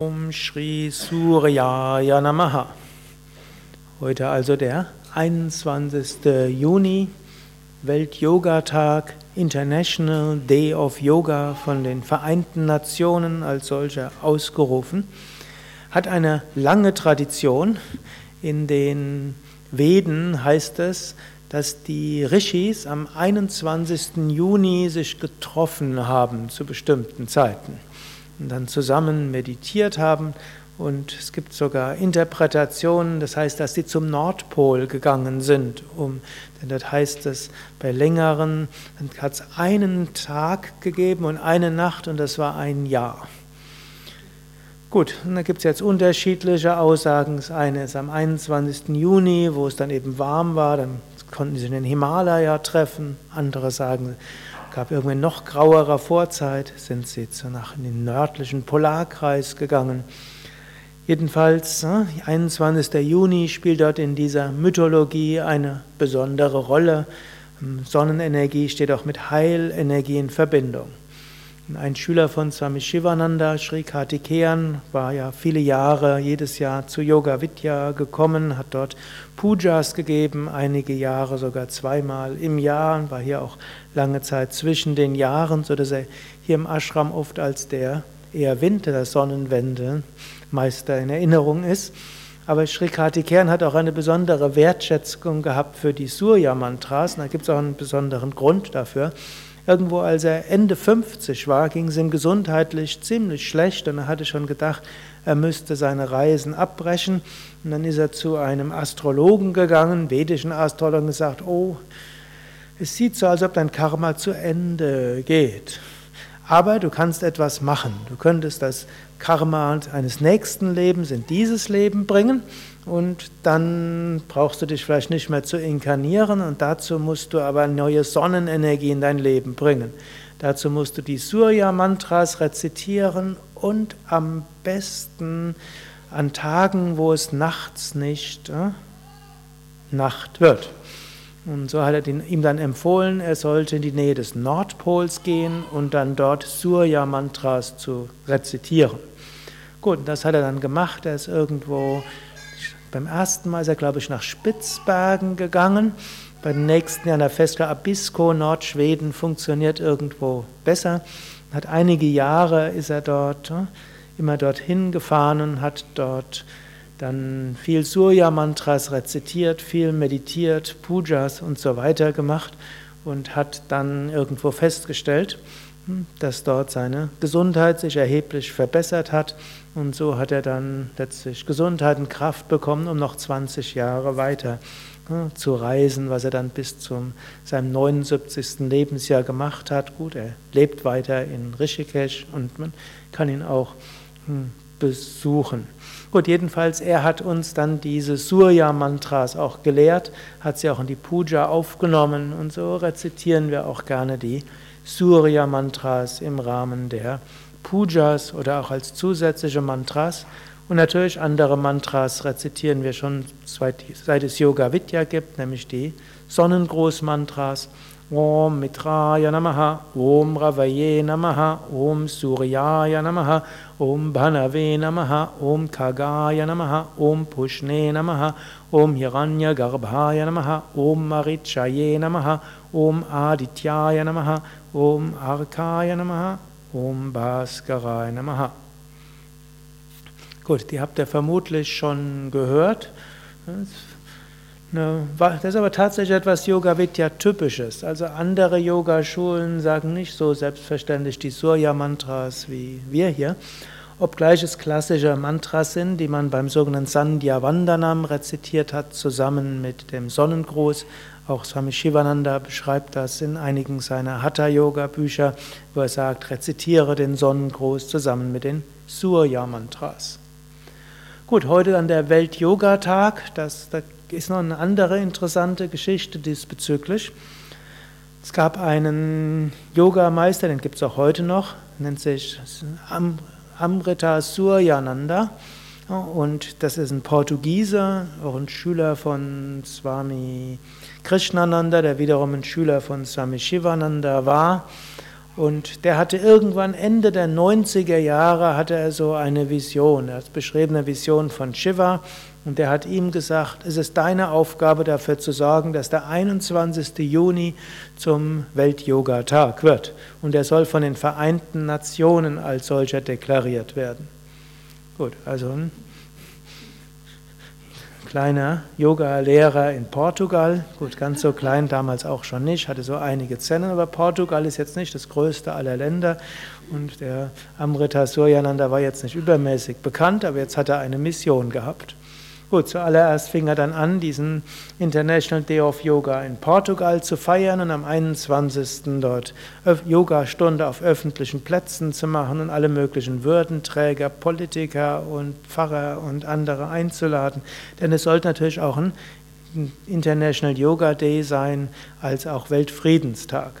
Om Shri Suryaya Namaha. Heute also der 21. Juni, Welt-Yoga-Tag, International Day of Yoga von den Vereinten Nationen als solcher ausgerufen, hat eine lange Tradition. In den Veden heißt es, dass die Rishis am 21. Juni sich getroffen haben zu bestimmten Zeiten und dann zusammen meditiert haben. Und es gibt sogar Interpretationen, das heißt, dass sie zum Nordpol gegangen sind. Um, denn dort heißt es, bei längeren hat es einen Tag gegeben und eine Nacht und das war ein Jahr. Gut, und da gibt es jetzt unterschiedliche Aussagen. Das eine ist am 21. Juni, wo es dann eben warm war, dann konnten sie in den Himalaya treffen. Andere sagen, gab irgendwann noch grauerer Vorzeit, sind sie nach in den nördlichen Polarkreis gegangen. Jedenfalls, 21. Ne, Juni spielt dort in dieser Mythologie eine besondere Rolle. Sonnenenergie steht auch mit Heilenergie in Verbindung. Ein Schüler von Swami Shivananda, Sri Kartikeyan, war ja viele Jahre jedes Jahr zu Yoga Vidya gekommen, hat dort Pujas gegeben, einige Jahre sogar zweimal im Jahr und war hier auch lange Zeit zwischen den Jahren, sodass er hier im Ashram oft als der eher Winter der Sonnenwende Meister in Erinnerung ist. Aber Sri Kartikeyan hat auch eine besondere Wertschätzung gehabt für die Surya-Mantras. Da gibt es auch einen besonderen Grund dafür. Irgendwo, als er Ende 50 war, ging es ihm gesundheitlich ziemlich schlecht und er hatte schon gedacht, er müsste seine Reisen abbrechen. Und dann ist er zu einem Astrologen gegangen, vedischen Astrologen, und gesagt, oh, es sieht so, als ob dein Karma zu Ende geht. Aber du kannst etwas machen. Du könntest das Karma eines nächsten Lebens in dieses Leben bringen und dann brauchst du dich vielleicht nicht mehr zu inkarnieren und dazu musst du aber neue Sonnenenergie in dein Leben bringen. Dazu musst du die Surya-Mantras rezitieren und am besten an Tagen, wo es nachts nicht äh, Nacht wird. Und so hat er ihm dann empfohlen, er sollte in die Nähe des Nordpols gehen und dann dort Surya-Mantras zu rezitieren. Gut, das hat er dann gemacht. Er ist irgendwo beim ersten Mal ist er, glaube ich, nach Spitzbergen gegangen. Beim nächsten Jahr nach Festka Abisko, Nordschweden, funktioniert irgendwo besser. Hat einige Jahre ist er dort, ne, immer dorthin gefahren und hat dort dann viel Surya-Mantras rezitiert, viel meditiert, Pujas und so weiter gemacht und hat dann irgendwo festgestellt, hm, dass dort seine Gesundheit sich erheblich verbessert hat und so hat er dann letztlich Gesundheit und Kraft bekommen, um noch 20 Jahre weiter ne, zu reisen, was er dann bis zu seinem 79. Lebensjahr gemacht hat. Gut, er lebt weiter in Rishikesh und man kann ihn auch hm, besuchen. Gut, jedenfalls, er hat uns dann diese Surya-Mantras auch gelehrt, hat sie auch in die Puja aufgenommen und so rezitieren wir auch gerne die Surya-Mantras im Rahmen der Pujas oder auch als zusätzliche Mantras. Und natürlich andere Mantras rezitieren wir schon, seit es Yoga Vidya gibt, nämlich die Sonnengruß-Mantras. Om Mitraya Namaha, Om Ravaye Namaha, Om Suryaya Namaha, Om Bhanave Namaha, Om Kagaya Namaha, Om Pushne Namaha, Om Hiranya Garbhaya Namaha, Om Marichaye Namaha, Om Adityaya Namaha, Om Arkaya Namaha, Om Bhaskarai Namaha. Gut, die habt ihr vermutlich schon gehört. Das ist aber tatsächlich etwas Yoga Vidya typisches. Also andere Yogaschulen sagen nicht so selbstverständlich die Surya Mantras wie wir hier, obgleich es klassische Mantras sind, die man beim sogenannten Sandhya Vandanam rezitiert hat, zusammen mit dem Sonnengruß auch Swami Shivananda beschreibt das in einigen seiner Hatha-Yoga-Bücher, wo er sagt, rezitiere den Sonnengruß zusammen mit den Surya-Mantras. Gut, heute an der Welt-Yoga-Tag, das, da ist noch eine andere interessante Geschichte diesbezüglich. Es gab einen Yogameister, den gibt es auch heute noch, nennt sich Am Amrita Suryananda. Und das ist ein Portugiese, auch ein Schüler von Swami Krishnananda, der wiederum ein Schüler von Swami Shivananda war. Und der hatte irgendwann Ende der 90er Jahre hatte er so eine Vision. Er hat beschriebene Vision von Shiva und der hat ihm gesagt, es ist deine Aufgabe dafür zu sorgen, dass der 21. Juni zum Welt-Yoga-Tag wird. Und er soll von den Vereinten Nationen als solcher deklariert werden. Gut, also ein kleiner Yoga-Lehrer in Portugal. Gut, ganz so klein damals auch schon nicht, hatte so einige Zellen, aber Portugal ist jetzt nicht das größte aller Länder. Und der Amrita Suryananda war jetzt nicht übermäßig bekannt, aber jetzt hat er eine Mission gehabt. Gut, zuallererst fing er dann an, diesen International Day of Yoga in Portugal zu feiern und am 21. dort Yogastunde auf öffentlichen Plätzen zu machen und alle möglichen Würdenträger, Politiker und Pfarrer und andere einzuladen. Denn es sollte natürlich auch ein International Yoga Day sein, als auch Weltfriedenstag.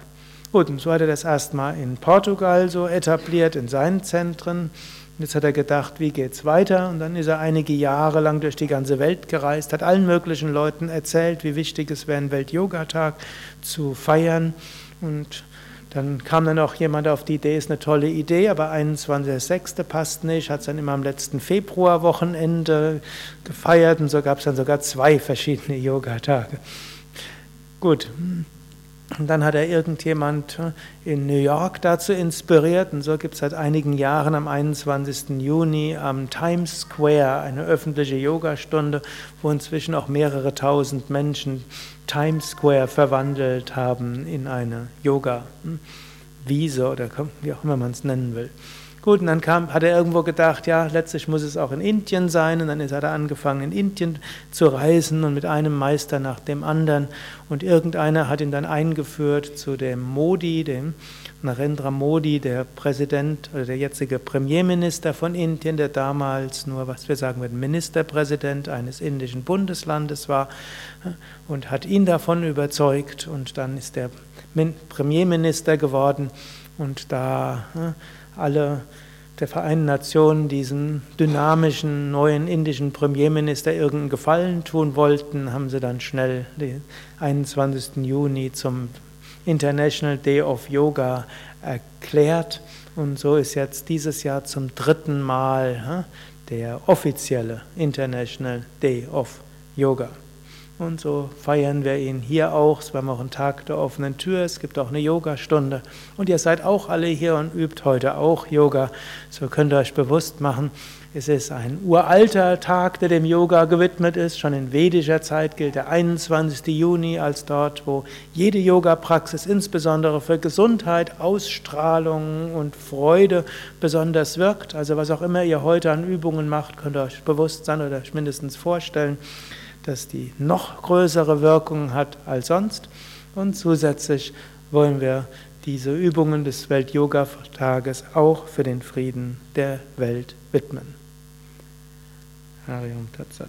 Gut, und so hat er das erstmal in Portugal so etabliert, in seinen Zentren. Jetzt hat er gedacht, wie geht's weiter? Und dann ist er einige Jahre lang durch die ganze Welt gereist, hat allen möglichen Leuten erzählt, wie wichtig es wäre, einen Welt-Yoga-Tag zu feiern. Und dann kam dann auch jemand auf die Idee, ist eine tolle Idee, aber 21.06. passt nicht, hat es dann immer am letzten Februarwochenende gefeiert und so gab es dann sogar zwei verschiedene Yoga-Tage. Gut, und dann hat er irgendjemand äh, in New York dazu inspiriert. Und so gibt es seit einigen Jahren am 21. Juni am Times Square eine öffentliche Yogastunde, wo inzwischen auch mehrere tausend Menschen Times Square verwandelt haben in eine Yoga-Wiese oder wie auch immer man es nennen will. Gut, und dann kam, hat er irgendwo gedacht, ja, letztlich muss es auch in Indien sein. Und dann ist er angefangen, in Indien zu reisen und mit einem Meister nach dem anderen. Und irgendeiner hat ihn dann eingeführt zu dem Modi, dem Narendra Modi, der Präsident oder der jetzige Premierminister von Indien, der damals nur, was wir sagen würden, Ministerpräsident eines indischen Bundeslandes war und hat ihn davon überzeugt. Und dann ist er Premierminister geworden. Und da alle der Vereinten Nationen diesen dynamischen neuen indischen Premierminister irgendeinen Gefallen tun wollten, haben sie dann schnell den 21. Juni zum International Day of Yoga erklärt. Und so ist jetzt dieses Jahr zum dritten Mal der offizielle International Day of Yoga. Und so feiern wir ihn hier auch. Wir haben auch einen Tag der offenen Tür. Es gibt auch eine Yogastunde. Und ihr seid auch alle hier und übt heute auch Yoga. So könnt ihr euch bewusst machen, es ist ein uralter Tag, der dem Yoga gewidmet ist. Schon in vedischer Zeit gilt der 21. Juni als dort, wo jede Yoga-Praxis insbesondere für Gesundheit, Ausstrahlung und Freude besonders wirkt. Also was auch immer ihr heute an Übungen macht, könnt ihr euch bewusst sein oder euch mindestens vorstellen dass die noch größere Wirkung hat als sonst. Und zusätzlich wollen wir diese Übungen des Welt-Yoga-Tages auch für den Frieden der Welt widmen. Harium Tatsat.